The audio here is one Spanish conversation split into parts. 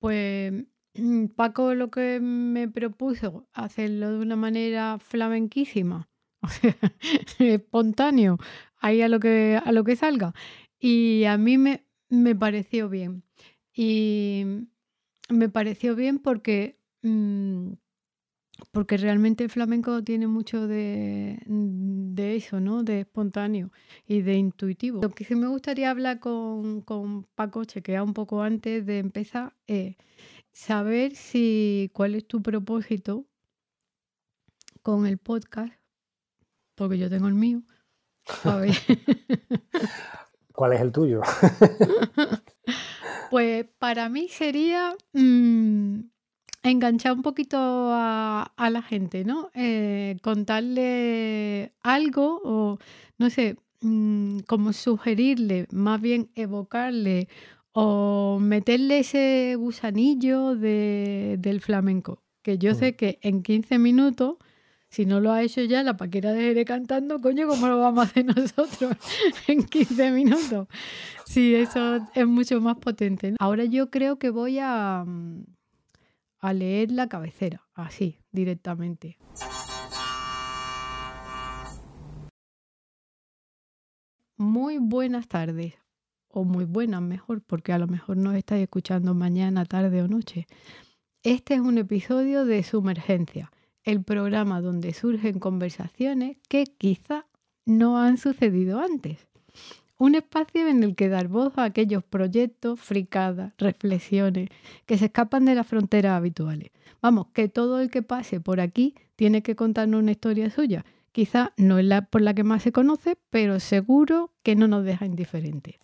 Pues Paco lo que me propuso, hacerlo de una manera flamenquísima, espontáneo, ahí a lo que, a lo que salga. Y a mí me, me pareció bien. Y me pareció bien porque, mm, porque realmente el flamenco tiene mucho de, de eso, ¿no? De espontáneo y de intuitivo. Lo que sí me gustaría hablar con, con Paco, chequear un poco antes de empezar, es saber si cuál es tu propósito con el podcast, porque yo tengo el mío. A ver. ¿Cuál es el tuyo? Pues para mí sería mm, enganchar un poquito a, a la gente, ¿no? Eh, contarle algo o, no sé, mm, como sugerirle, más bien evocarle o meterle ese gusanillo de, del flamenco. Que yo sé Mm. que en 15 minutos, si no lo ha hecho ya, la paquera de cantando, coño, ¿cómo lo vamos a hacer nosotros en 15 minutos? Sí, eso es mucho más potente. ¿no? Ahora yo creo que voy a, mm, a leer la cabecera, así, directamente. Muy buenas tardes, o muy buenas mejor, porque a lo mejor nos estáis escuchando mañana, tarde o noche. Este es un episodio de Sumergencia, el programa donde surgen conversaciones que quizá no han sucedido antes. Un espacio en el que dar voz a aquellos proyectos, fricadas, reflexiones que se escapan de las fronteras habituales. Vamos, que todo el que pase por aquí tiene que contarnos una historia suya. Quizá no es la por la que más se conoce, pero seguro que no nos deja indiferentes.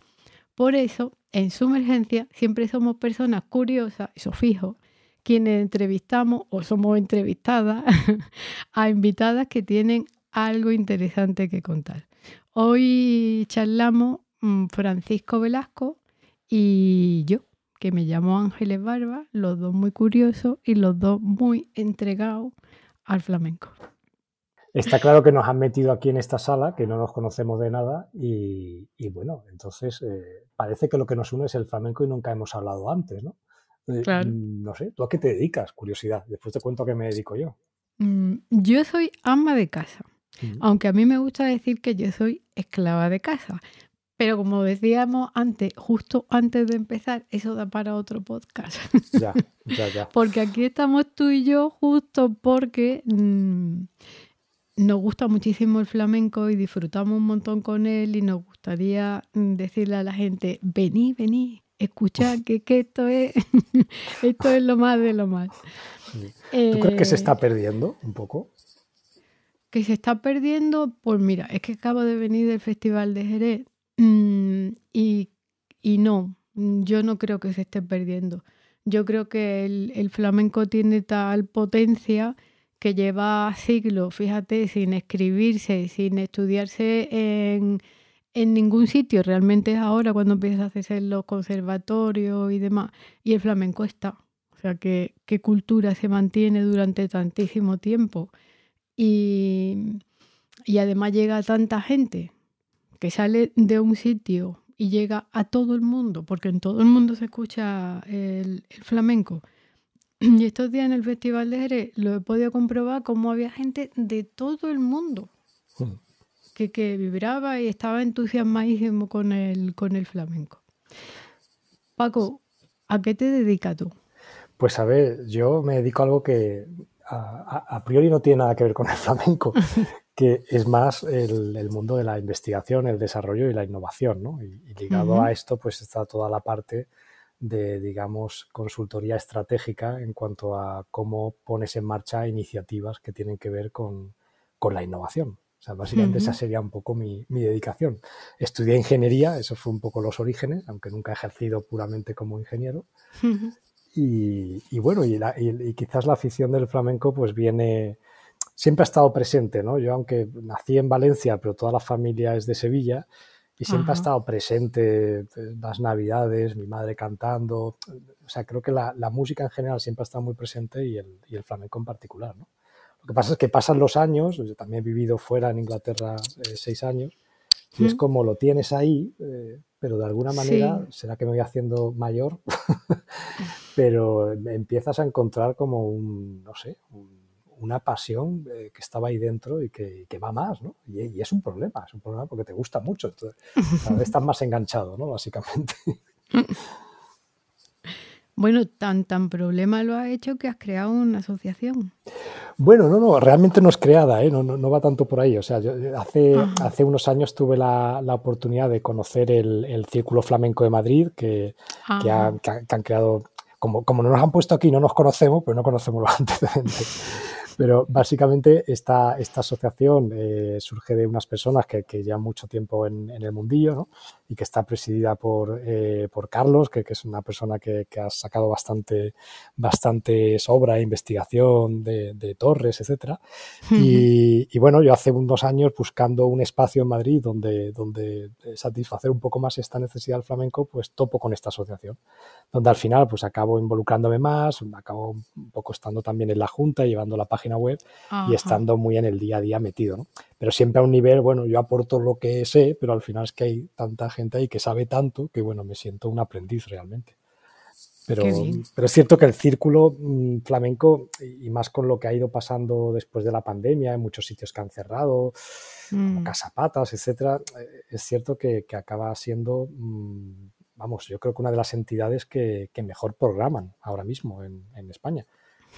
Por eso, en Sumergencia siempre somos personas curiosas, eso fijo, quienes entrevistamos o somos entrevistadas a invitadas que tienen algo interesante que contar. Hoy charlamos mm, Francisco Velasco y yo, que me llamo Ángeles Barba, los dos muy curiosos y los dos muy entregados al flamenco. Está claro que nos han metido aquí en esta sala, que no nos conocemos de nada y, y bueno, entonces eh, parece que lo que nos une es el flamenco y nunca hemos hablado antes, ¿no? Eh, Claro. mm, No sé, ¿tú a qué te dedicas? Curiosidad. Después te cuento a qué me dedico yo. Mm, Yo soy ama de casa, aunque a mí me gusta decir que yo soy esclava de casa. Pero como decíamos antes, justo antes de empezar, eso da para otro podcast. Ya, ya, ya. Porque aquí estamos tú y yo justo porque mm, nos gusta muchísimo el flamenco y disfrutamos un montón con él y nos gustaría mm, decirle a la gente, vení, vení, escuchad que, que esto es esto es lo más de lo más. ¿Tú crees que se Eh, está perdiendo un poco? Que se está perdiendo, pues mira, es que acabo de venir del Festival de Jerez mm, y, y no, yo no creo que se esté perdiendo. Yo creo que el, el flamenco tiene tal potencia que lleva siglos, fíjate, sin escribirse, sin estudiarse en, en ningún sitio. Realmente es ahora cuando empieza a hacerse los conservatorios y demás. Y el flamenco está. O sea, que, qué cultura se mantiene durante tantísimo tiempo. Y, y además llega a tanta gente que sale de un sitio y llega a todo el mundo, porque en todo el mundo se escucha el, el flamenco. Y estos días en el Festival de Jerez lo he podido comprobar como había gente de todo el mundo Mm. que, que vibraba y estaba entusiasmadísimo con el, con el flamenco. Paco, ¿a qué te dedicas tú? Pues a ver, yo me dedico a algo que a, priori no tiene nada que ver con el flamenco, que es más el, el mundo de la investigación, el desarrollo y la innovación, ¿no? Y, y ligado a esto, pues está toda la parte de, digamos, consultoría estratégica en cuanto a cómo pones en marcha iniciativas que tienen que ver con, con la innovación. O sea, básicamente esa Ujú. sería un poco mi, mi dedicación. Estudié ingeniería, eso fue un poco los orígenes, aunque nunca he ejercido puramente como ingeniero. Y, y bueno, y, la- y- quizás la afición del flamenco pues viene, siempre ha estado presente, ¿no? Yo aunque nací en Valencia, pero toda la familia es de Sevilla y siempre ha Ajá. estado presente pues, las navidades, mi madre cantando, o sea, creo que la, la música en general siempre ha estado muy presente y el, y el flamenco en particular, ¿no? Lo que pasa es que pasan los años, yo también he vivido fuera en Inglaterra eh, seis años, y es Ujú. como lo tienes ahí, eh, pero de alguna manera, Sí. será que me voy haciendo mayor, pero empiezas a encontrar como un, no sé, una pasión eh, que estaba ahí dentro y que, va más, ¿no? Y, es un problema, es un problema porque te gusta mucho, entonces, cada vez estás más enganchado, ¿no? Básicamente. Bueno, tan tan problema lo ha hecho que has creado una asociación. Bueno, no, no, realmente no es creada, ¿eh? no, no, va tanto por ahí. O sea, yo hace, hace unos años tuve la, la oportunidad de conocer el, el, Círculo Flamenco de Madrid, que, que, han creado, como, como no nos han puesto aquí, no nos conocemos, pero no conocemos los antecedentes. Pero básicamente esta, esta asociación eh, surge de unas personas que, que llevan mucho tiempo en, en el mundillo ¿no? Y que está presidida por, eh, por Carlos, que, que, es una persona que, que, ha sacado bastante, bastante obra e investigación de, de torres, etc. y, y, bueno, yo hace unos años buscando un espacio en Madrid donde, donde satisfacer un poco más esta necesidad del flamenco, pues topo con esta asociación, donde al final pues acabo involucrándome más, acabo un poco estando también en la junta, llevando la página web y estando muy en el día a día metido, ¿no? Pero siempre a un nivel, bueno, yo aporto lo que sé, pero al final es que hay tanta gente ahí que sabe tanto que, bueno, me siento un aprendiz realmente. Pero, pero es cierto que el círculo mm, flamenco, y más con lo que ha ido pasando después de la pandemia, en muchos sitios que han cerrado, como mm. Casapatas, etcétera, eh, es cierto que, que acaba siendo, mm, vamos, yo creo que una de las entidades que, que mejor programan ahora mismo en, en España.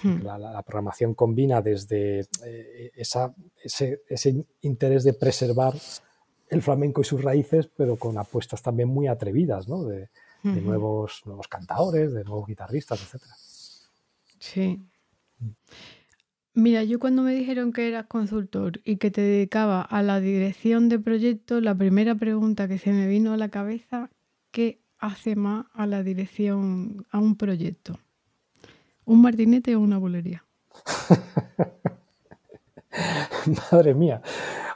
Hmm. La, programación combina desde eh, esa, ese, ese, interés de preservar el flamenco y sus raíces, pero con apuestas también muy atrevidas, ¿no? De, nuevos, nuevos cantadores, de nuevos guitarristas, etc. Sí. Mm. Mira, yo cuando me dijeron que eras consultor y que te dedicaba a la dirección de proyectos, la primera pregunta que se me vino a la cabeza, ¿qué hace más a la dirección, a un proyecto? ¿Un martinete o una bolería? Madre mía.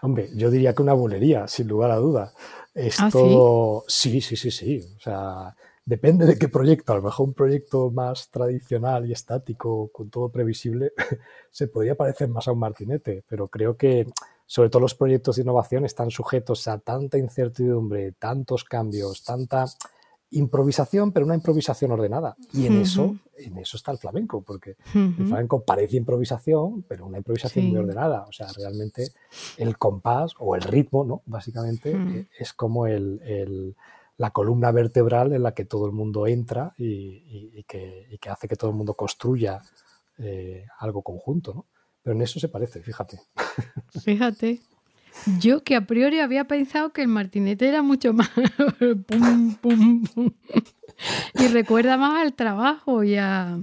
Hombre, yo diría que una bolería, sin lugar a duda. Esto, ¿Ah, sí? sí, sí, sí, O sea, depende de qué proyecto. A lo mejor un proyecto más tradicional y estático, con todo previsible, se podría parecer más a un martinete. Pero creo que, sobre todo los proyectos de innovación, están sujetos a tanta incertidumbre, tantos cambios, tanta improvisación, pero una improvisación ordenada. Y en eso, en eso está el flamenco, porque el flamenco parece improvisación, pero una improvisación muy ordenada. O sea, realmente el compás o el ritmo, ¿no? Básicamente eh, es como el, la columna vertebral en la que todo el mundo entra y, que, y que, hace que todo el mundo construya eh, algo conjunto, ¿no? Pero en eso se parece, fíjate. Fíjate. Yo que a priori había pensado que el martinete era mucho más pum, pum, pum. y recuerda más al trabajo y a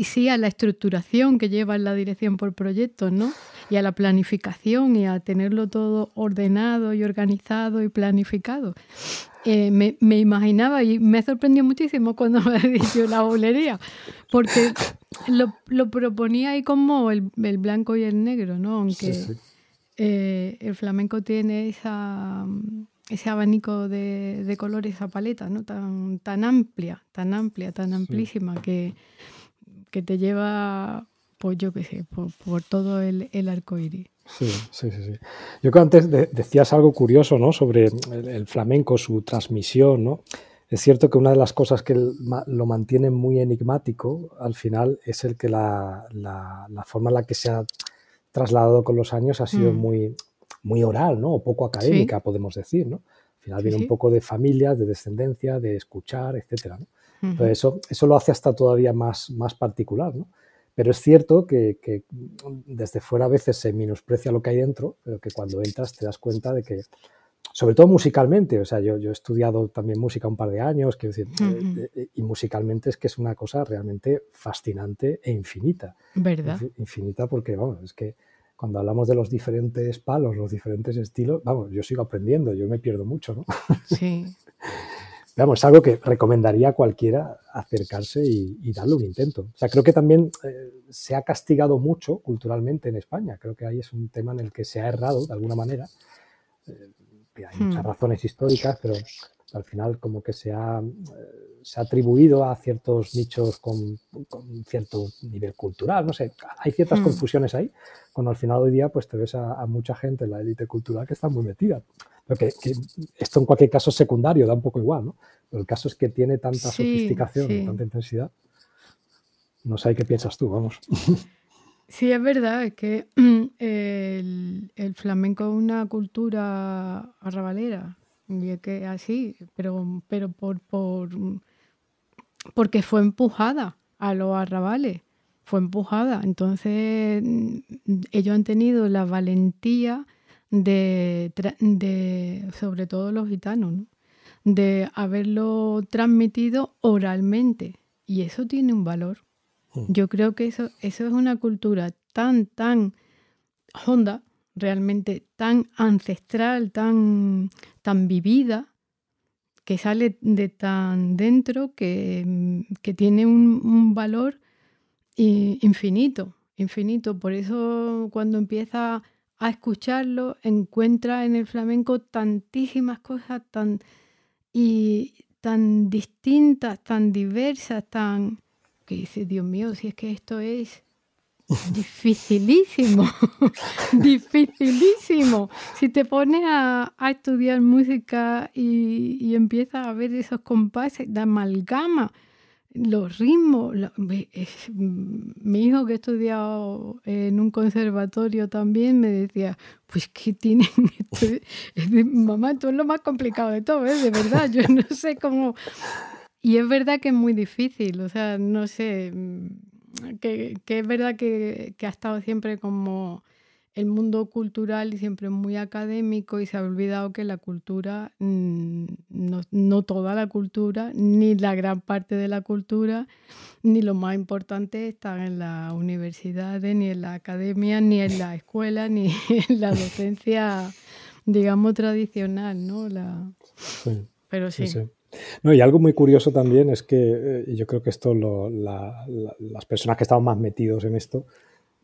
y sí a la estructuración que lleva en la dirección por proyectos, ¿no? Y a la planificación y a tenerlo todo ordenado y organizado y planificado. Eh, me, imaginaba y me sorprendió muchísimo cuando me dicho la bolería, porque lo, lo, proponía ahí como el, el, blanco y el negro, ¿no? Aunque eh, el flamenco tiene esa, ese abanico de, de, colores, esa paleta, ¿no? Tan, tan amplia, tan amplia, tan amplísima que, que te lleva, pues yo qué sé, por, todo el, el, arco iris. Sí, sí, sí, Yo creo que antes decías algo curioso, ¿no? Sobre el, flamenco, su transmisión, ¿no? Es cierto que una de las cosas que lo mantiene muy enigmático al final es el que la, la, la forma en la que se ha trasladado con los años ha sido mm. muy, muy oral, ¿no? O poco académica, podemos decir, ¿no? Al final viene un poco de familia, de descendencia, de escuchar, etcétera, ¿no? Entonces eso, eso lo hace hasta todavía más, más particular, ¿no? Pero es cierto que, que, desde fuera a veces se menosprecia lo que hay dentro, pero que cuando entras te das cuenta de que, sobre todo musicalmente, o sea, yo, yo he estudiado también música un par de años, quiero decir, eh, eh, y musicalmente es que es una cosa realmente fascinante e infinita. ¿Verdad? Infinita porque, vamos, es que cuando hablamos de los diferentes palos, los diferentes estilos, vamos, yo sigo aprendiendo, yo me pierdo mucho, ¿no? Sí. Vamos, es algo que recomendaría a cualquiera acercarse y, darle un intento. O sea, creo que también eh, se ha castigado mucho culturalmente en España. Creo que ahí es un tema en el que se ha errado de alguna manera. Eh, hay muchas hmm. razones históricas, pero al final como que se ha, eh, se ha atribuido a ciertos nichos con, cierto nivel cultural, no sé, hay ciertas hmm. confusiones ahí, cuando al final hoy día pues te ves a, mucha gente en la élite cultural que está muy metida. esto en cualquier caso es secundario, da un poco igual, ¿no? Pero el caso es que tiene tanta sofisticación, tanta intensidad. No sé qué piensas tú, vamos. Sí, es verdad, es que el, flamenco es una cultura arrabalera, y es que así, pero, pero por, por, porque fue empujada a los arrabales, fue empujada. Entonces ellos han tenido la valentía de, de sobre todo los gitanos, de haberlo transmitido oralmente. Y eso tiene un valor. Mm. Yo creo que eso, eso es una cultura tan, tan honda, realmente tan ancestral, tan, tan vivida, que sale de tan dentro que, que tiene un, valor infinito, infinito. Por eso cuando empieza a escucharlo, encuentra en el flamenco tantísimas cosas tan, y tan distintas, tan diversas, tan que dice, Dios mío, si es que esto es dificilísimo, dificilísimo. Si te pones a, estudiar música y, empiezas a ver esos compases de amalgama, los ritmos, mi hijo que ha estudiado en un conservatorio también me decía, pues que tienen, mamá, esto es lo más complicado de todo, ¿eh? de verdad, yo no sé cómo y es verdad que es muy difícil, o sea, no sé, mm, que, es verdad que, ha estado siempre como el mundo cultural y siempre muy académico y se ha olvidado que la cultura, mm, no, toda la cultura, ni la gran parte de la cultura, ni lo más importante están en las universidades, ni en la academia, ni en la escuela, ni en la docencia, digamos, tradicional, ¿no? La... Pero sí. No, y algo muy curioso también es que, eh, yo creo que esto las personas que estamos más metidos en esto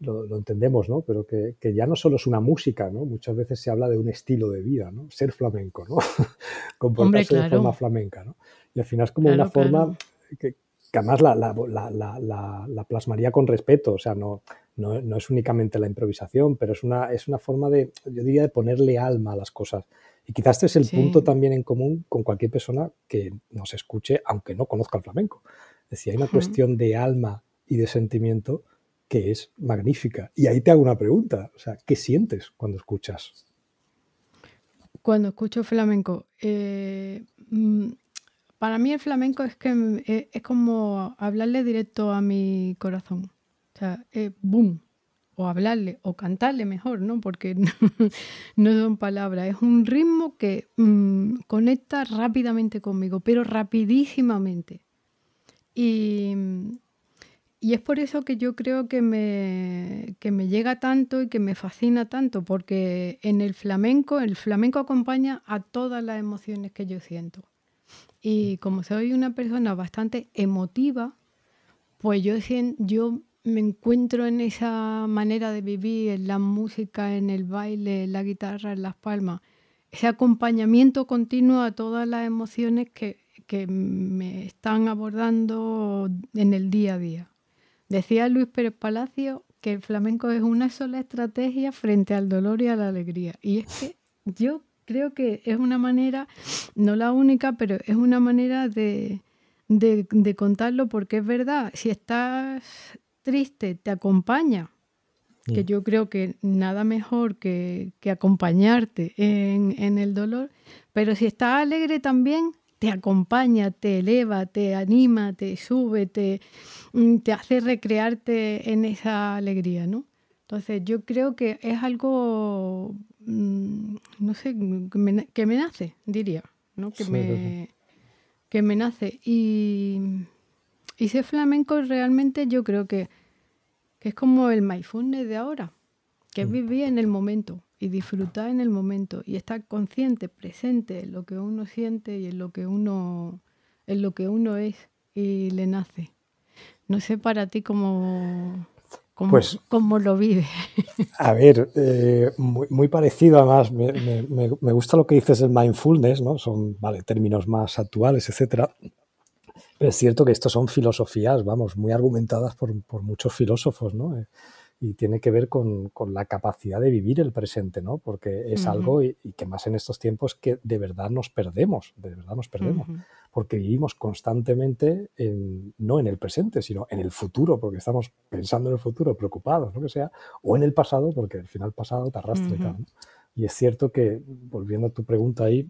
lo, entendemos, ¿no? Pero que, ya no solo es una música, ¿no? Muchas veces se habla de un estilo de vida, ¿no? Ser flamenco, ¿no? Comportarse de forma flamenca, ¿no? Y al final es como una forma que, además la, la, plasmaría con respeto, o sea, no, no, es únicamente la improvisación, pero es una, es una forma de, yo diría, de ponerle alma a las cosas. Y quizás este es el punto también en común con cualquier persona que nos escuche, aunque no conozca el flamenco. Es decir, hay una cuestión de alma y de sentimiento que es magnífica. Y ahí te hago una pregunta, o sea, ¿qué sientes cuando escuchas? Cuando escucho flamenco, eh, mm, para mí el flamenco es que eh, es como hablarle directo a mi corazón. O sea, boom, o hablarle o cantarle mejor, ¿no? Porque no, son palabras, es un ritmo que mm, conecta rápidamente conmigo, pero rapidísimamente. Y, y, es por eso que yo creo que me, que me llega tanto y que me fascina tanto, porque en el flamenco, el flamenco acompaña a todas las emociones que yo siento. Y como soy una persona bastante emotiva, pues yo, yo me encuentro en esa manera de vivir, en la música, en el baile, en la guitarra, en las palmas, ese acompañamiento continuo a todas las emociones que, me están abordando en el día a día. Decía Luis Pérez Palacio que el flamenco es una sola estrategia frente al dolor y a la alegría. Y es que yo creo que es una manera, no la única, pero es una manera de, de contarlo porque es verdad, si estás triste te acompaña, que yo creo que nada mejor que, acompañarte en, el dolor, pero si estás alegre también te acompaña, te eleva, te anima, te sube, te, mm, te hace recrearte en esa alegría, ¿no? Entonces yo creo que es algo, mm, no sé, que me, nace, diría, ¿no? Que, me, que me nace. Y y ser flamenco realmente yo creo que, es como el mindfulness de ahora, que es mm. vivir en el momento y disfrutar en el momento y estar consciente, presente en lo que uno siente y en lo que uno, en lo que uno es y le nace. No sé para ti cómo, cómo, pues, lo vives. A ver, eh, muy, parecido además, me, me, me, gusta lo que dices del mindfulness, ¿no? Son vale, términos más actuales, etcétera es cierto que esto son filosofías, vamos, muy argumentadas por, muchos filósofos, ¿no? Eh, y tiene que ver con, la capacidad de vivir el presente, ¿no? Porque es algo y, que más en estos tiempos que de verdad nos perdemos, de verdad nos perdemos, porque vivimos constantemente no en el presente, sino en el futuro, porque estamos pensando en el futuro, preocupados, lo que sea, o en el pasado, porque al final pasado te arrastra y tal. Y es cierto que, volviendo a tu pregunta ahí,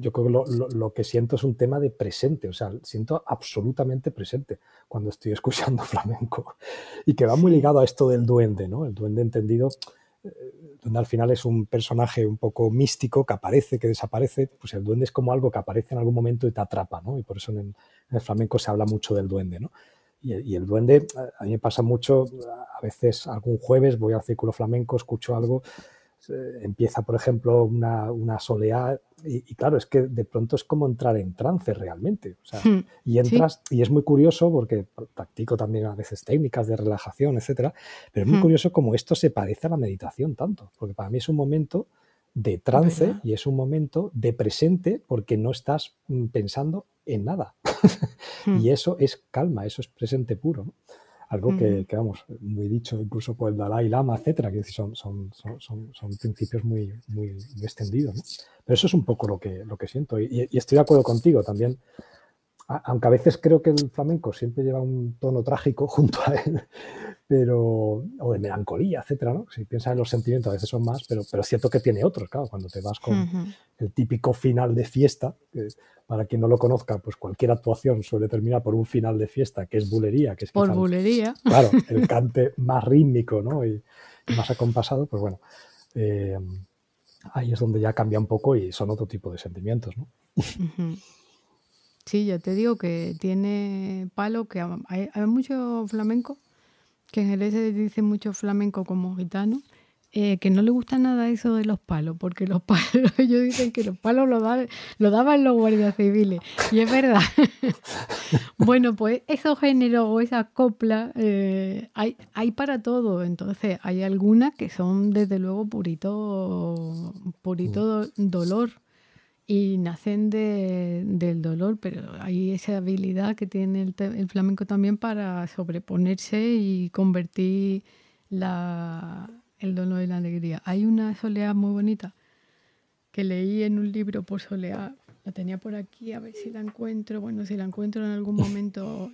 yo creo que lo, lo, que siento es un tema de presente, o sea, siento absolutamente presente cuando estoy escuchando flamenco y que va muy ligado a esto del duende, ¿no? El duende entendido, eh, donde al final es un personaje un poco místico que aparece, que desaparece, pues el duende es como algo que aparece en algún momento y te atrapa, ¿no? Y por eso en, el flamenco se habla mucho del duende, ¿no? Y, y, el duende, a mí me pasa mucho, a veces algún jueves voy al círculo flamenco, escucho algo empieza, por ejemplo, una, una soleá y, claro, es que de pronto es como entrar en trance realmente. Hmm, y entras, y es muy curioso porque practico también a veces técnicas de relajación, etcétera, pero es muy hmm. curioso como esto se parece a la meditación tanto, porque para mí es un momento de trance y es un momento de presente porque no estás mm, pensando en nada. Hmm. y eso es calma, eso es presente puro. ¿no? Algo que, vamos, muy dicho incluso por el Dalai Lama, etcétera, que son, son, son, son, principios muy, muy, extendidos. ¿no? Pero eso es un poco lo que, lo que siento y, estoy de acuerdo contigo también. Aunque a veces creo que el flamenco siempre lleva un tono trágico junto a él, pero, o de melancolía, etcétera, ¿no? Si piensas en los sentimientos, a veces son más, pero, pero es cierto que tiene otros, claro, cuando te vas con el típico final de fiesta, que para quien no lo conozca, pues cualquier actuación suele terminar por un final de fiesta, que es bulería, que es por bulería. Claro, el cante más rítmico, ¿no? Y, más acompasado, pues bueno, eh, ahí es donde ya cambia un poco y son otro tipo de sentimientos, ¿no? Sí, ya te digo que tiene palo, que hay, hay mucho flamenco que en el se dice mucho flamenco como gitano, eh, que no le gusta nada eso de los palos, porque los palos, ellos dicen que los palos lo, lo daban los guardias civiles, y es verdad. bueno, pues esos géneros o esas coplas eh, hay, hay para todo, entonces hay algunas que son desde luego purito, purito mm. dolor y nacen de, del dolor, pero hay esa habilidad que tiene el, flamenco también para sobreponerse y convertir la, el dolor en la alegría. Hay una soleá muy bonita que leí en un libro por soleá, la tenía por aquí, a ver si la encuentro, bueno, si la encuentro en algún momento.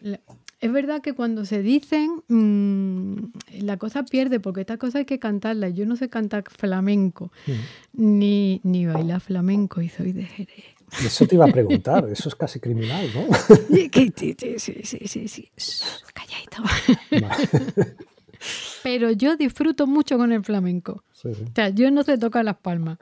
Es verdad que cuando se dicen, mm, la cosa pierde, porque esta cosa hay que cantarla. Yo no sé cantar flamenco, ni, ni bailar flamenco, y soy de Jerez. Eso te iba a preguntar, eso es casi criminal, ¿no? Sí, sí, sí, sí. Calladito. Pero yo disfruto mucho con el flamenco. O sea, yo no sé tocar las palmas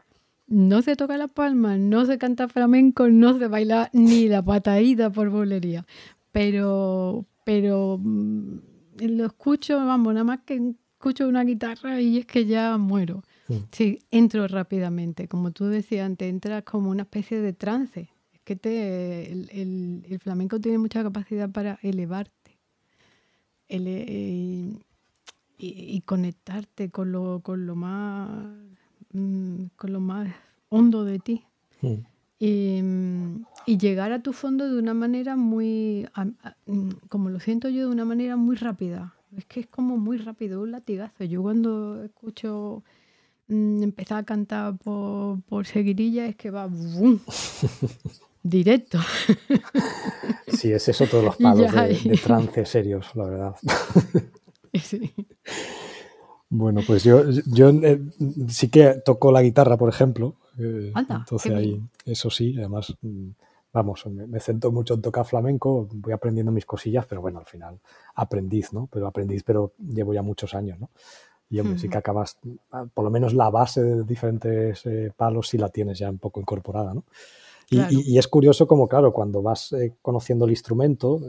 no se toca la palma, no se canta flamenco, no se baila ni la patadita por bolería. Pero, pero mm, lo escucho, vamos, nada más que escucho una guitarra y es que ya muero. Sí, entro rápidamente. Como tú decías antes, entras como una especie de trance. Es que te, el, flamenco tiene mucha capacidad para elevarte eh, y, conectarte con lo, con lo más Mm, con lo más hondo de ti. Mm. Y, llegar a tu fondo de una manera muy, mm, como lo siento yo, de una manera muy rápida. Es que es como muy rápido, un latigazo. Yo cuando escucho empezar a cantar por, por seguirilla es que va directo. Sí, es eso todos los palos de, de, trance serios, la verdad. Sí. Bueno, pues yo, yo eh, sí que toco la guitarra, por ejemplo. Eh, entonces ahí, eso sí, además, mm, vamos, me, centro mucho en tocar flamenco, voy aprendiendo mis cosillas, pero bueno, al final aprendiz, ¿no? Pero aprendiz, pero llevo ya muchos años, ¿no? Y hombre, sí que acabas, ah, por lo menos la base de diferentes eh, palos sí la tienes ya un poco incorporada, ¿no? Y, y, es curioso como, claro, cuando vas conociendo el instrumento,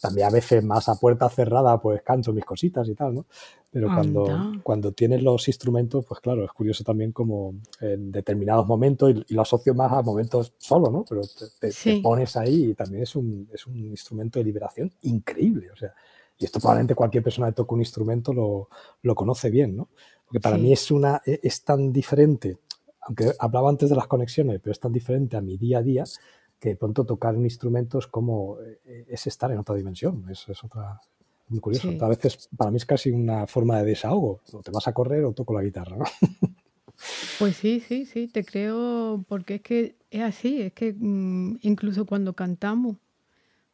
también a veces más a puerta cerrada, pues canto mis cositas y tal, ¿no? Pero cuando, cuando tienes los instrumentos, pues claro, es curioso también como en determinados momentos, y, lo asocio más a momentos solo, ¿no? Pero te, pones ahí y también es un, es un instrumento de liberación increíble, o sea, y esto probablemente cualquier persona que toca un instrumento lo, lo conoce bien, ¿no? Porque para mí es, una, e, es tan diferente, aunque hablaba antes de las conexiones, pero es tan diferente a mi día a día, que de pronto tocar un instrumento es como, eh, es estar en otra dimensión, es, es otra, Muy curioso. A veces para mí es casi una forma de desahogo. O te vas a correr o toco la guitarra, ¿no? Pues sí, sí, sí, te creo, porque es que es así, es que mm, incluso cuando cantamos,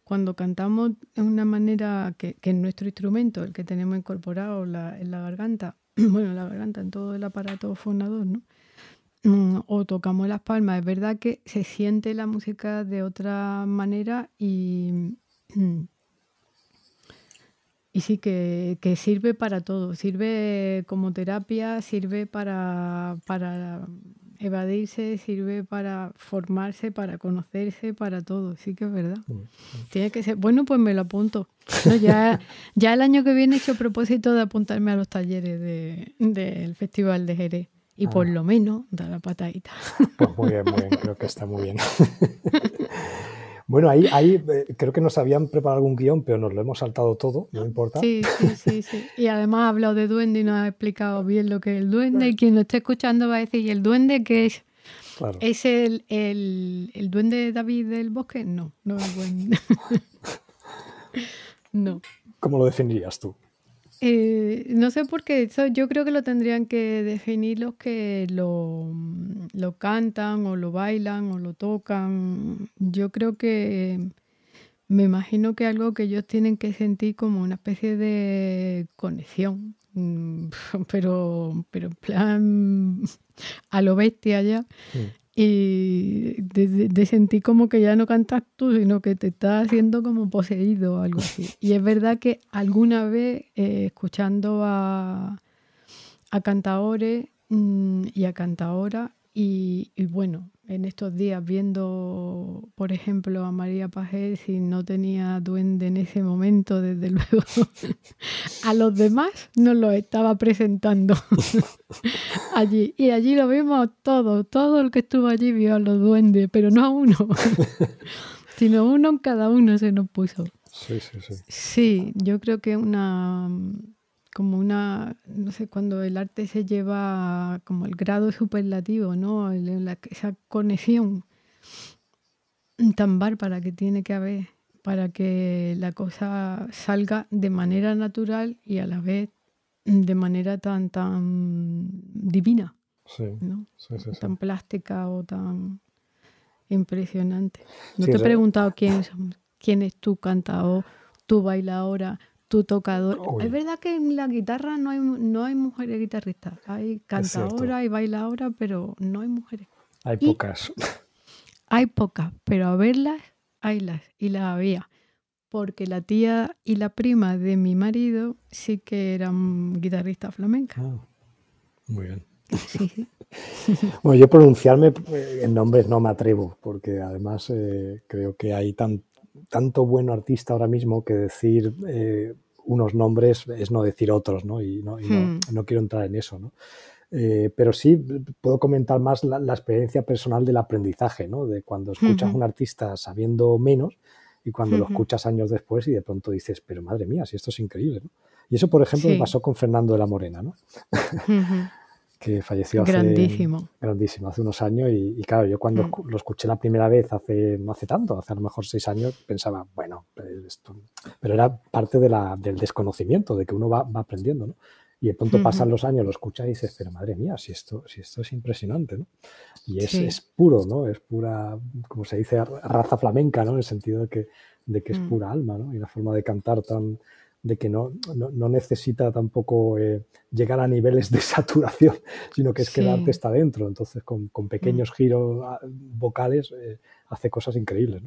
cuando cantamos de una manera que, que nuestro instrumento, el que tenemos incorporado en la garganta, bueno, en la garganta, en todo el aparato fonador, ¿no? Mm, o tocamos las palmas, es verdad que se siente la música de otra manera y, mm, y sí que, sirve para todo, sirve como terapia, sirve para, para evadirse, sirve para formarse, para conocerse, para todo, sí que es verdad. Mm, Tiene que ser, bueno, pues me lo apunto. ya, ya el año que viene he hecho propósito de apuntarme a los talleres del Festival de Jerez. Y por ah. lo menos da la patadita. Pues muy bien, muy bien, creo que está muy bien. Bueno, ahí, ahí eh, creo que nos habían preparado algún guion, pero nos lo hemos saltado todo, no importa. Sí, sí, sí, Y además ha hablado de duende y nos ha explicado bien lo que es el duende. Y quien lo esté escuchando va a decir, ¿y el duende qué es? ¿Es el, el, el duende David del bosque? No, no es el duende. no. ¿Cómo lo definirías tú? Eh, no sé por qué, eso yo creo que lo tendrían que definir los que lo, mm, lo cantan o lo bailan o lo tocan. Yo creo que me imagino que algo que ellos tienen que sentir como una especie de conexión, mm, pero, pero en plan a lo bestia ya. Y de, sentir como que ya no cantas tú, sino que te estás haciendo como poseído o algo así. Y es verdad que alguna vez eh, escuchando a, a cantadores mm, y a cantadoras, y, bueno, en estos días viendo, por ejemplo, a María Pajé, si no tenía duende en ese momento, desde luego, a los demás nos lo estaba presentando allí. Y allí lo vimos todo, todo el que estuvo allí vio a los duendes, pero no a uno, sino uno en cada uno se nos puso. Sí, sí, sí. Sí, yo creo que una como una, no sé, cuando el arte se lleva como el grado superlativo, ¿no? esa conexión tan bárbara que tiene que haber para que la cosa salga de manera natural y a la vez de manera tan, tan divina, sí, ¿no? tan plástica o tan impresionante. No te he preguntado quién, quién es tu cantador, tu bailadora, tu tocador. Es verdad que en la guitarra no hay, no hay mujeres guitarristas. Hay cantadoras y bailadoras, pero no hay mujeres. Hay pocas. Hay pocas, pero a verlas, haylas. Y las había. Porque la tía y la prima de mi marido sí que eran guitarristas flamencas. Ah, muy bien. bueno, yo pronunciarme eh, en nombres no me atrevo, porque además eh, creo que hay tan, tanto bueno artista ahora mismo que decir eh, unos nombres es no decir otros, ¿no? Y, no, hmm. quiero entrar en eso, ¿no? Eh, pero sí puedo comentar más la, experiencia personal del aprendizaje, ¿no? De cuando escuchas a un artista sabiendo menos y cuando lo escuchas años después y de pronto dices, pero madre mía, si esto es increíble, ¿no? Y eso, por ejemplo, me pasó con Fernando de la Morena, ¿no? Que falleció hace grandísimo, grandísimo hace unos años y, claro, yo cuando mm. lo escuché la primera vez hace no hace tanto, hace a lo mejor seis años, pensaba, bueno, esto, pero era parte de la, del desconocimiento, de que uno va, va aprendiendo, ¿no? Y de pronto pasan los años, lo escuchas y dices, pero madre mía, si esto, si esto es impresionante, ¿no? Y es, es puro, ¿no? Es pura, como se dice, raza flamenca, ¿no? En el sentido de que, de que es mm. pura alma, ¿no? Y la forma de cantar tan, de que no, no, necesita tampoco eh, llegar a niveles de saturación, sino que es que el arte está dentro. Entonces, con, pequeños mm. giros ah, vocales eh, hace cosas increíbles.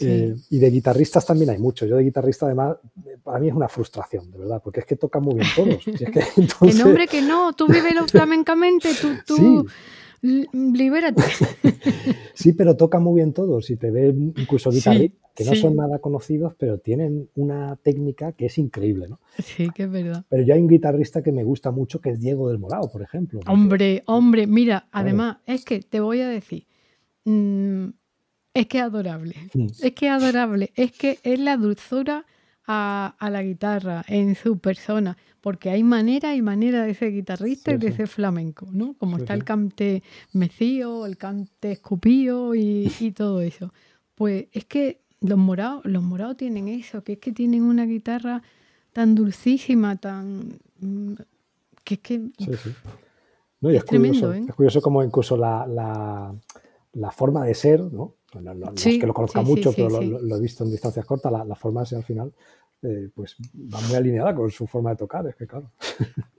Eh, y de guitarristas también hay mucho. Yo de guitarrista, además, para mí es una frustración, de verdad, porque es que toca muy bien todos. El nombre que no, tú lo flamencamente, tú, tú libérate. sí, pero toca muy bien todos. Si te ven incluso guitarristas que no son nada conocidos, pero tienen una técnica que es increíble, ¿no? Sí, que es verdad. Pero yo hay un guitarrista que me gusta mucho, que es Diego del Morado, por ejemplo. Hombre, hombre, mira, además, es que te voy a decir, mm, es que es adorable, mm. es que es adorable, es que es la dulzura a, la guitarra en su persona, porque hay manera y manera de ser guitarrista y de ser flamenco, ¿no? Como está el cante mecío, el cante escupío y, y todo eso. Pues es que los morados, los morados tienen eso, que es que tienen una guitarra tan dulcísima, tan... Mm, que es que... Sí, sí. No, y es, curioso, ¿eh? es curioso como incluso la, la, forma de ser, ¿no? No, es que lo conozca mucho, pero lo, he visto en distancias cortas, la, forma al final, eh, pues va muy alineada con su forma de tocar, es que claro.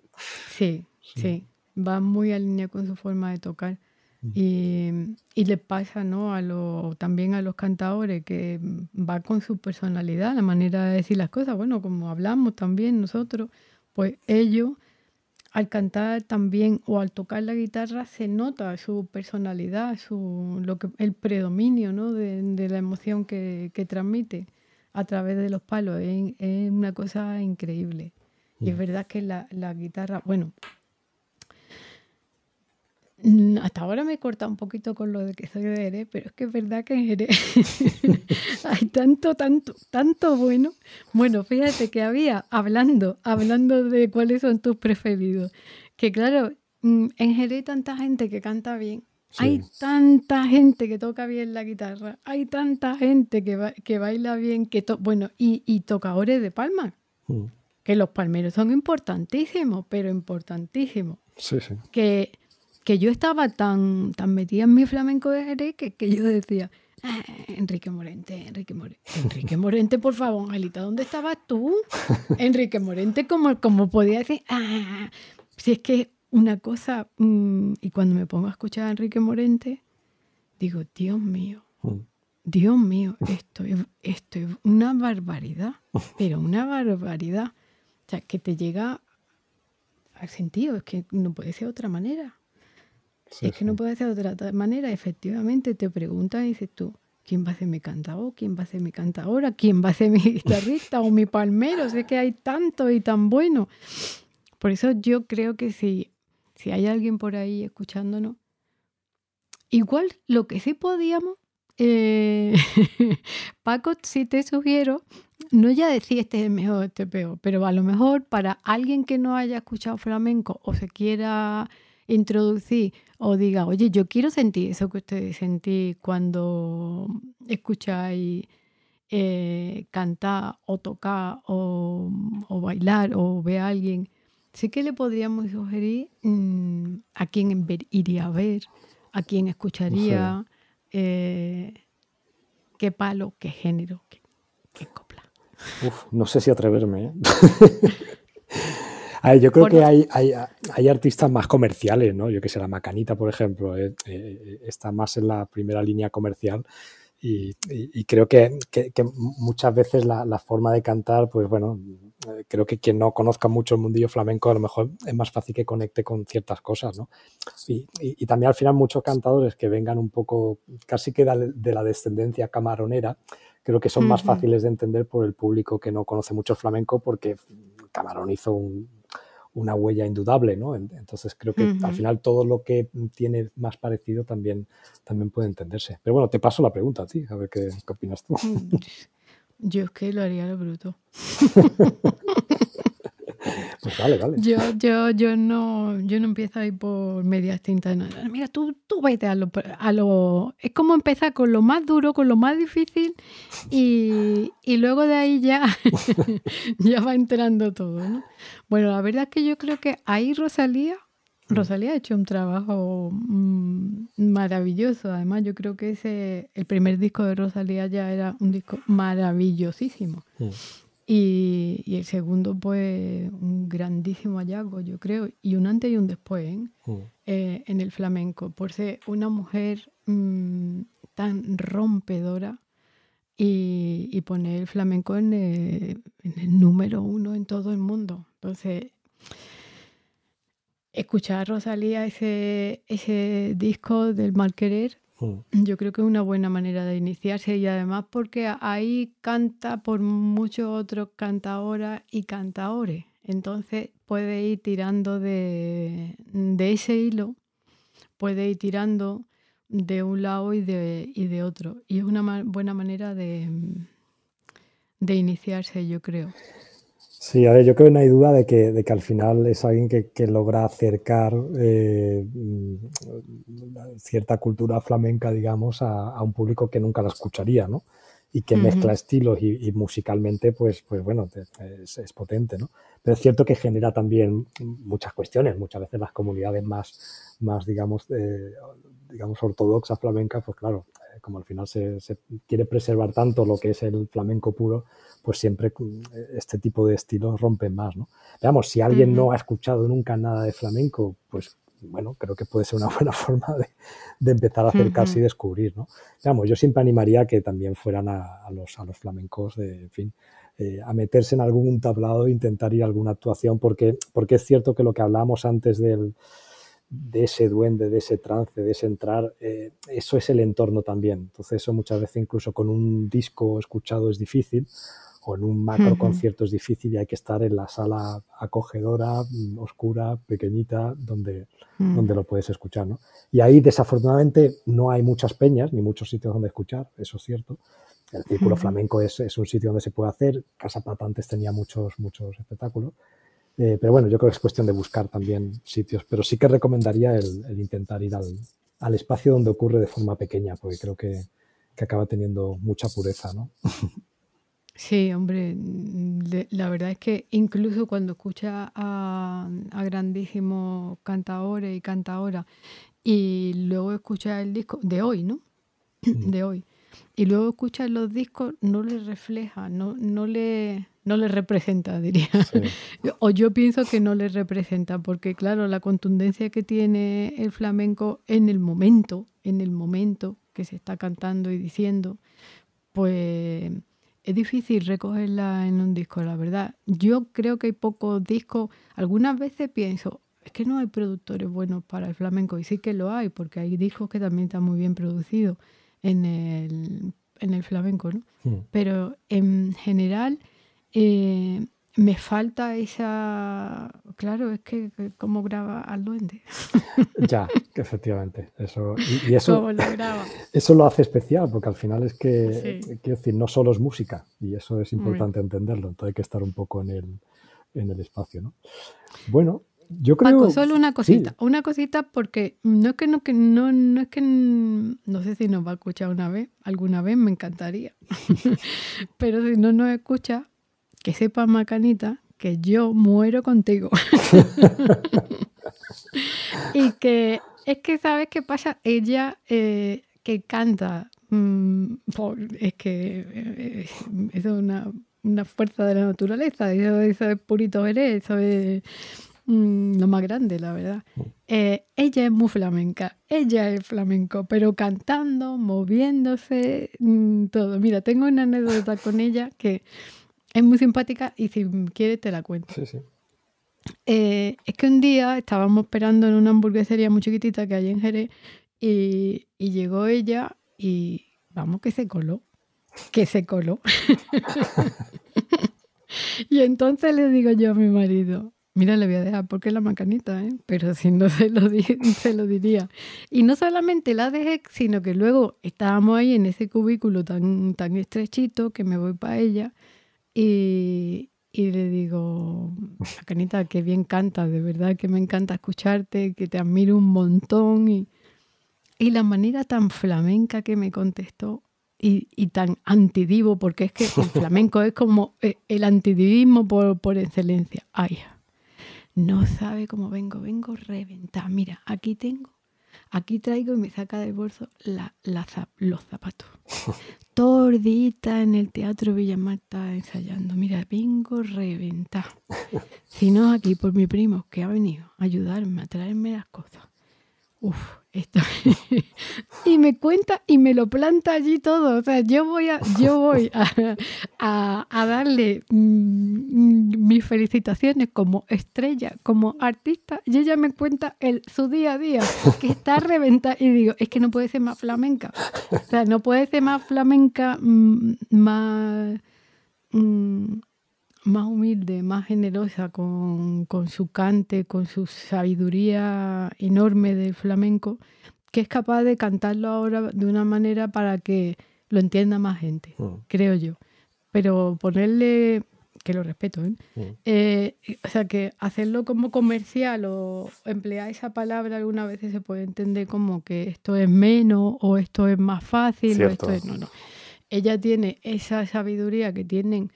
Sí, sí, va muy alineada con su forma de tocar. Mm. Y, y, le pasa ¿no? a lo, también a los cantadores que va con su personalidad, la manera de decir las cosas. Bueno, como hablamos también nosotros, pues ellos al cantar también o al tocar la guitarra se nota su personalidad, su, lo que, el predominio ¿no? de, la emoción que, transmite a través de los palos. Es, una cosa increíble. Y es mm. verdad que la, la guitarra, bueno, hasta ahora me he cortado un poquito con lo de que soy de Jerez, pero es que es verdad que en Jerez hay tanto, tanto, tanto bueno. Bueno, fíjate que había, hablando, hablando de cuáles son tus preferidos, que claro, mm, en Jerez hay tanta gente que canta bien, hay tanta gente que toca bien la guitarra, hay tanta gente que, que baila bien, que bueno, y, y tocadores de palmas. Mm. Que los palmeros son importantísimos, pero importantísimos. Sí, sí. Que que yo estaba tan, tan metida en mi flamenco de Jerez que, yo decía, ah, Enrique Morente, Enrique Morente, Enrique Morente, por favor, Angelita, ¿dónde estabas tú? Enrique Morente, como, como podía decir, ah, si es que una cosa, mm, y cuando me pongo a escuchar a Enrique Morente, digo, Dios mío, mm. Dios mío, esto es, esto es una barbaridad, pero una barbaridad. O sea, que te llega al sentido, es que no puede ser de otra manera es que no puede ser de otra manera. Efectivamente, te preguntas y dices tú, ¿quién va a ser mi cantador? ¿Quién va a ser mi cantadora? ¿Quién va a ser mi guitarrista o mi palmero? Sé que hay tanto y tan bueno. Por eso yo creo que si, si hay alguien por ahí escuchándonos, igual lo que sí podíamos, eh, Paco, si te sugiero, no ya decir este es el mejor, este es peor, pero a lo mejor para alguien que no haya escuchado flamenco o se quiera introducir o diga, oye, yo quiero sentir eso que ustedes sentís cuando escucháis eh, cantar o tocar o, bailar o ve a alguien, sí que le podríamos sugerir mm, a quién iría a ver, a quién escucharía, eh, qué palo, qué género, qué, copla. no sé si atreverme. ¿eh? yo creo que hay, hay, artistas más comerciales, ¿no? Yo que sé, la Macanita, por ejemplo, eh, eh, está más en la primera línea comercial. Y, creo que, muchas veces la, forma de cantar, pues bueno, eh, creo que quien no conozca mucho el mundillo flamenco a lo mejor es más fácil que conecte con ciertas cosas, ¿no? Y, también al final muchos cantadores que vengan un poco casi que de la descendencia camaronera, creo que son más fáciles de entender por el público que no conoce mucho el flamenco porque Camarón hizo un, una huella indudable, ¿no? Entonces creo que al final todo lo que tiene más parecido también, también puede entenderse. Pero bueno, te paso la pregunta a ti, a ver qué, qué opinas tú. Yo es que lo haría lo bruto. Pues vale, vale. Yo, yo, yo no, yo no empiezo a ir por medias tintas. Mira, tú, tú vete a lo, a lo. Es como empezar con lo más duro, con lo más difícil, y, y luego de ahí ya, ya va entrando todo, ¿no? Bueno, la verdad es que yo creo que ahí Rosalía, mm. Rosalía ha hecho un trabajo mm, maravilloso. Además, yo creo que ese, el primer disco de Rosalía ya era un disco maravillosísimo. Mm. Y, el segundo, pues, un grandísimo hallazgo, yo creo, y un antes y un después ¿eh? Mm. Eh, en el flamenco, por ser una mujer mm, tan rompedora y, poner el flamenco en el, número uno en todo el mundo. Entonces, escuchar a Rosalía ese, ese disco del mal querer. Yo creo que es una buena manera de iniciarse y además porque ahí canta por muchos otros cantadoras y cantaores. Entonces puede ir tirando de, ese hilo, puede ir tirando de un lado y de, y de otro. Y es una buena manera de, de iniciarse, yo creo. Sí, a ver, yo creo que no hay duda de que, de que al final es alguien que, logra acercar eh, mm, cierta cultura flamenca, digamos, a, un público que nunca la escucharía, ¿no? y que mezcla estilos y, musicalmente, pues, pues bueno, es, potente, ¿no? Pero es cierto que genera también muchas cuestiones. Muchas veces las comunidades más, más digamos, eh, digamos, ortodoxas flamencas, pues claro, como al final se, quiere preservar tanto lo que es el flamenco puro, pues siempre este tipo de estilos rompen más, ¿no? Veamos, si alguien no ha escuchado nunca nada de flamenco, pues bueno, creo que puede ser una buena forma de, empezar a acercarse y descubrir, ¿no? Digamos, yo siempre animaría a que también fueran a, los, a los flamencos, de, en fin, eh, a meterse en algún tablado e intentar ir a alguna actuación, porque, porque es cierto que lo que hablábamos antes del, de ese duende, de ese trance, de ese entrar, eh, eso es el entorno también. Entonces eso muchas veces incluso con un disco escuchado es difícil, o en un macro concierto es difícil y hay que estar en la sala acogedora, oscura, pequeñita, donde, mm. donde lo puedes escuchar. ¿no? Y ahí desafortunadamente no hay muchas peñas ni muchos sitios donde escuchar, eso es cierto. El Círculo Flamenco es, es, un sitio donde se puede hacer. Casa Plata antes tenía muchos, muchos espectáculos. Eh, pero bueno, yo creo que es cuestión de buscar también sitios. Pero sí que recomendaría el, intentar ir al, al, espacio donde ocurre de forma pequeña, porque creo que, que acaba teniendo mucha pureza, ¿no? Sí, hombre, mm, la verdad es que incluso cuando escuchas a, grandísimos cantadores y cantadoras y luego escuchas el disco de hoy, ¿no? De hoy. Y luego escuchas los discos, no le refleja, no, no, le, no le representa, diría. o yo pienso que no le representa, porque claro, la contundencia que tiene el flamenco en el momento, en el momento que se está cantando y diciendo, pues es difícil recogerla en un disco, la verdad. Yo creo que hay pocos discos. Algunas veces pienso, es que no hay productores buenos para el flamenco. Y sí que lo hay, porque hay discos que también están muy bien producidos en el, en el flamenco, ¿no? Hmm. Pero en general, eh, me falta esa. Claro, es que, cómo graba al duende. Ya, efectivamente. Eso, y, eso, ¿Cómo lo graba? Eso lo hace especial, porque al final es que, quiero decir, no solo es música, y eso es importante entenderlo. Entonces hay que estar un poco en el, en el espacio, ¿no? Bueno, yo creo. Paco, solo una cosita. Una cosita, porque no es que no, que no, no es que. No sé si nos va a escuchar una vez, alguna vez, me encantaría. Pero si no nos escucha, que sepa Macanita que yo muero contigo. y que es que, ¿sabes qué pasa? Ella eh, que canta, mm, es que eh, eso es una, fuerza de la naturaleza, eso, es purito veré, eso es mm, lo más grande, la verdad. Eh, ella es muy flamenca, ella es flamenco, pero cantando, moviéndose, mm, todo. Mira, tengo una anécdota con ella que es muy simpática y si quieres te la cuento. Sí, sí. Eh, es que un día estábamos esperando en una hamburguesería muy chiquitita que hay en Jerez y, llegó ella y vamos que se coló, que se coló. y entonces le digo yo a mi marido, mira, le voy a dejar porque es la macanita, ¿eh? pero si no se lo, se lo diría. Y no solamente la dejé, sino que luego estábamos ahí en ese cubículo tan, tan estrechito que me voy para ella y, le digo, Canita, que bien canta, de verdad que me encanta escucharte, que te admiro un montón. Y, y la manera tan flamenca que me contestó y, y, tan antidivo, porque es que el flamenco es como eh, el antidivismo por, por excelencia. Ay, no sabe cómo vengo, vengo reventada. Mira, aquí tengo Aquí traigo y me saca del bolso la, los zapatos. Tordita en el Teatro Villamarta ensayando. Mira, vengo reventada. Si no, aquí por mi primo que ha venido a ayudarme a traerme las cosas. Uf, y me cuenta y me lo planta allí todo. O sea, yo voy a, yo voy a, darle mm, mis felicitaciones como estrella, como artista, y ella me cuenta el, su día a día, que está reventada. Y digo, es que no puede ser más flamenca. O sea, no puede ser más flamenca, mm, más. Mm, más humilde, más generosa con, su cante, con su sabiduría enorme del flamenco, que es capaz de cantarlo ahora de una manera para que lo entienda más gente, mm. creo yo. Pero ponerle, que lo respeto, ¿eh? Mm. ¿eh? o sea, que hacerlo como comercial o emplear esa palabra algunas veces se puede entender como que esto es menos o esto es más fácil o esto es... No, no. ella tiene esa sabiduría que tienen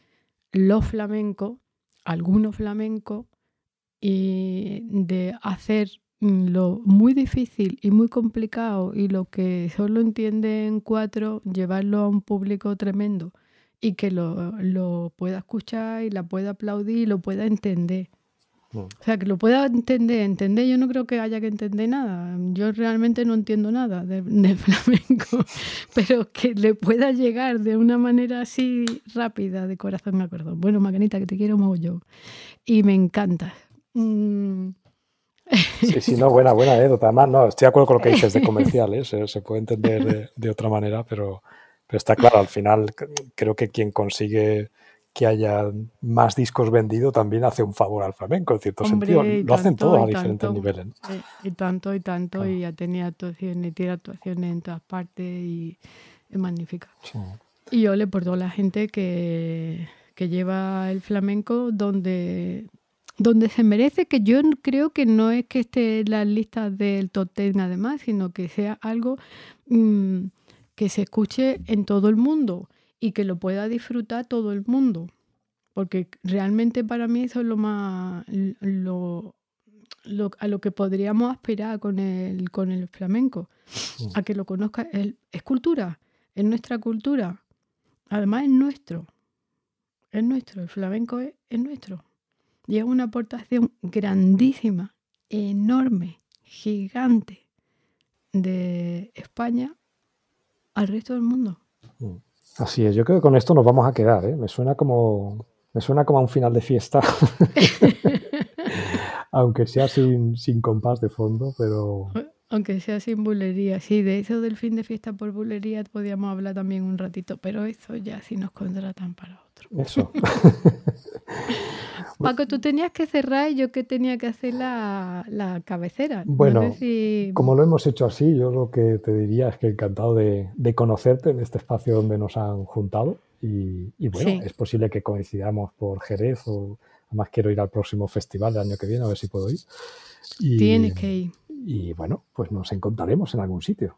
los flamencos, algunos flamencos, y de hacer lo muy difícil y muy complicado y lo que solo entienden cuatro, llevarlo a un público tremendo y que lo, lo pueda escuchar y la pueda aplaudir y lo pueda entender. Mm. O sea, que lo pueda entender, entender, yo no creo que haya que entender nada. Yo realmente no entiendo nada de, flamenco, pero que le pueda llegar de una manera así rápida, de corazón a corazón. Bueno, Macanita, que te quiero mucho. Y me encanta. Mm. Sí, sí, no, buena, buena anécdota. Además, no, estoy de acuerdo con lo que dices de comerciales, ¿eh? se puede entender de, de, otra manera, pero, pero está claro, al final creo que quien consigue que haya más discos vendidos también hace un favor al flamenco, en cierto sentido. Lo hacen todos a diferentes niveles. Y tanto, y tanto, y ya tenía actuaciones, tiene actuaciones en todas partes y es magnífica. Y yo le por toda la gente que, que lleva el flamenco donde, donde se merece, que yo creo que no es que esté en las listas del top ten además, sino que sea algo mm, que se escuche en todo el mundo y que lo pueda disfrutar todo el mundo. Porque realmente para mí eso es lo más lo, a lo que podríamos aspirar con el, con el flamenco, a que lo conozca. es cultura, es nuestra cultura. Además es nuestro. Es nuestro, el flamenco es, es nuestro. Y es una aportación grandísima, enorme, gigante de España al resto del mundo. Así es, yo creo que con esto nos vamos a quedar, ¿eh? Me suena como, me suena como a un final de fiesta. Aunque sea sin, sin compás de fondo, pero... Aunque sea sin bulería, sí, de eso del fin de fiesta por bulería podíamos hablar también un ratito, pero eso ya sí nos contratan para otro. Eso. Paco, tú tenías que cerrar y yo que tenía que hacer la, cabecera. Bueno, como lo hemos hecho así, yo lo que te diría es que encantado de, conocerte en este espacio donde nos han juntado. Y, bueno, es posible que coincidamos por Jerez o además quiero ir al próximo festival del año que viene a ver si puedo ir. Tienes que ir. Y bueno, pues nos encontraremos en algún sitio.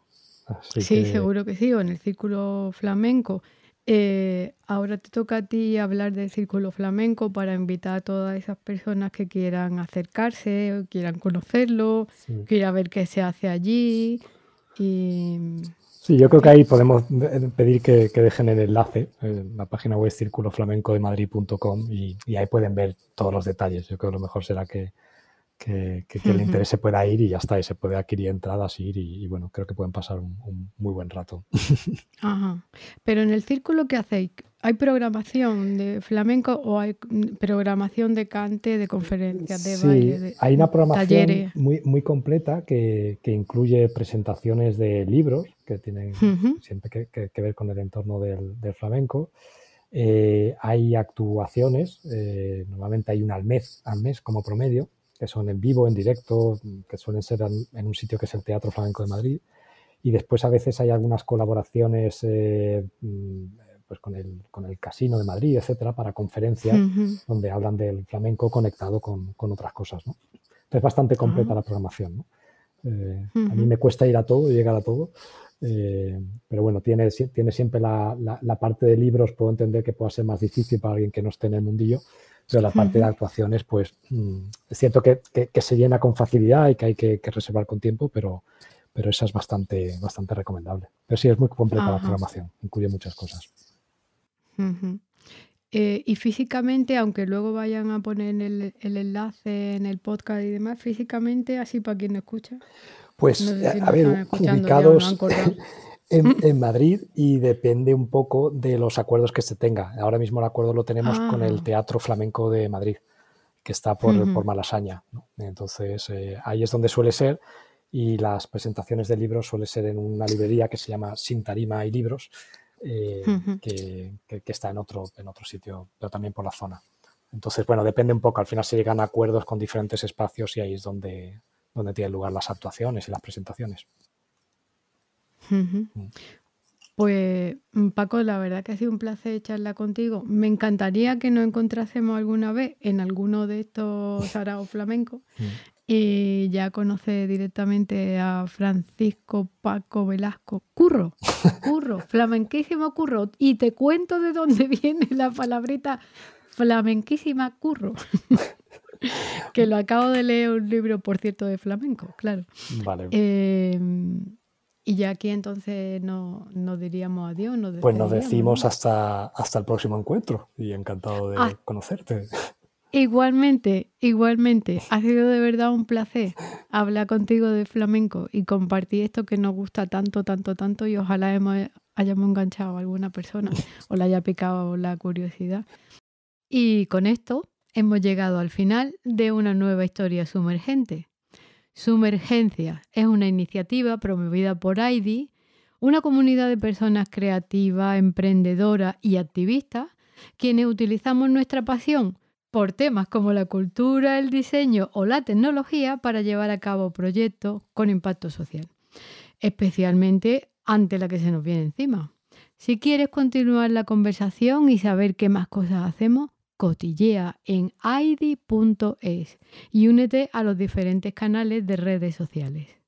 sí, seguro que sí, o en el círculo flamenco. Eh, ahora te toca a ti hablar del círculo flamenco para invitar a todas esas personas que quieran acercarse, quieran conocerlo, quieran ver qué se hace allí. Y... Sí, yo creo que ahí podemos pedir que, dejen el enlace en la página web círculoflamencodemadrid.com y, y ahí pueden ver todos los detalles. Yo creo que lo mejor será que, que, que, le interese pueda ir y ya está, y se puede adquirir entradas, ir y, bueno, creo que pueden pasar un, muy buen rato. Ajá. Pero en el círculo que hacéis, ¿hay programación de flamenco o hay programación de cante, de conferencias, de sí, hay una programación muy, muy completa que, que, incluye presentaciones de libros que tienen siempre que, que, ver con el entorno del, del flamenco. Eh, hay actuaciones, eh, normalmente hay una al mes, al mes como promedio, que son en vivo, en directo, que suelen ser en, un sitio que es el Teatro Flamenco de Madrid. Y después a veces hay algunas colaboraciones eh, mm, pues con, el, con el Casino de Madrid, etcétera, para conferencias donde hablan del flamenco conectado con, con otras cosas. ¿no? Entonces, bastante completa la programación. ¿no? Eh, a mí me cuesta ir a todo, llegar a todo. Eh, pero bueno, tiene, tiene siempre la, la, la, parte de libros, puedo entender que pueda ser más difícil para alguien que no esté en el mundillo, pero la parte de actuaciones, pues mm, es cierto que, se llena con facilidad y que hay que, reservar con tiempo, pero, pero esa es bastante, bastante recomendable. Pero sí, es muy completa la programación, incluye muchas cosas. Eh, y físicamente, aunque luego vayan a poner el, enlace en el podcast y demás, físicamente, así para quien no escucha. Pues, a ver, ubicados, en, Madrid y depende un poco de los acuerdos que se tenga. Ahora mismo el acuerdo lo tenemos con el ah. Teatro Flamenco de Madrid, que está por, por Malasaña. Entonces, eh, ahí es donde suele ser y las presentaciones de libros suele ser en una librería que se llama Sin Tarima y Libros, eh, que, está en otro, en otro sitio, pero también por la zona. Entonces, bueno, depende un poco. Al final se llegan a acuerdos con diferentes espacios y ahí es donde, donde tienen lugar las actuaciones y las presentaciones. Mm. Pues Paco, la verdad que ha sido un placer charlar contigo. Me encantaría que nos encontrásemos alguna vez en alguno de estos araos flamencos. Mm. Y ya conoce directamente a Francisco Paco Velasco. Curro, curro, flamenquísimo curro. Y te cuento de dónde viene la palabrita flamenquísima curro. que lo acabo de leer un libro, por cierto, de flamenco, claro. Vale. Em, y ya aquí entonces no, nos diríamos adiós. pues nos decimos hasta, hasta el próximo encuentro y encantado de ah. conocerte. Igualmente, igualmente. Ha sido de verdad un placer hablar contigo de flamenco y compartir esto que nos gusta tanto, tanto, tanto y ojalá hemos, hayamos enganchado a alguna persona o le haya picado la curiosidad. Y con esto hemos llegado al final de una nueva historia sumergente. Sumergencia es una iniciativa promovida por AIDI, una comunidad de personas creativas, emprendedoras y activistas, quienes utilizamos nuestra pasión por temas como la cultura, el diseño o la tecnología para llevar a cabo proyectos con impacto social, especialmente ante la que se nos viene encima. Si quieres continuar la conversación y saber qué más cosas hacemos, cotillea en id.es y únete a los diferentes canales de redes sociales.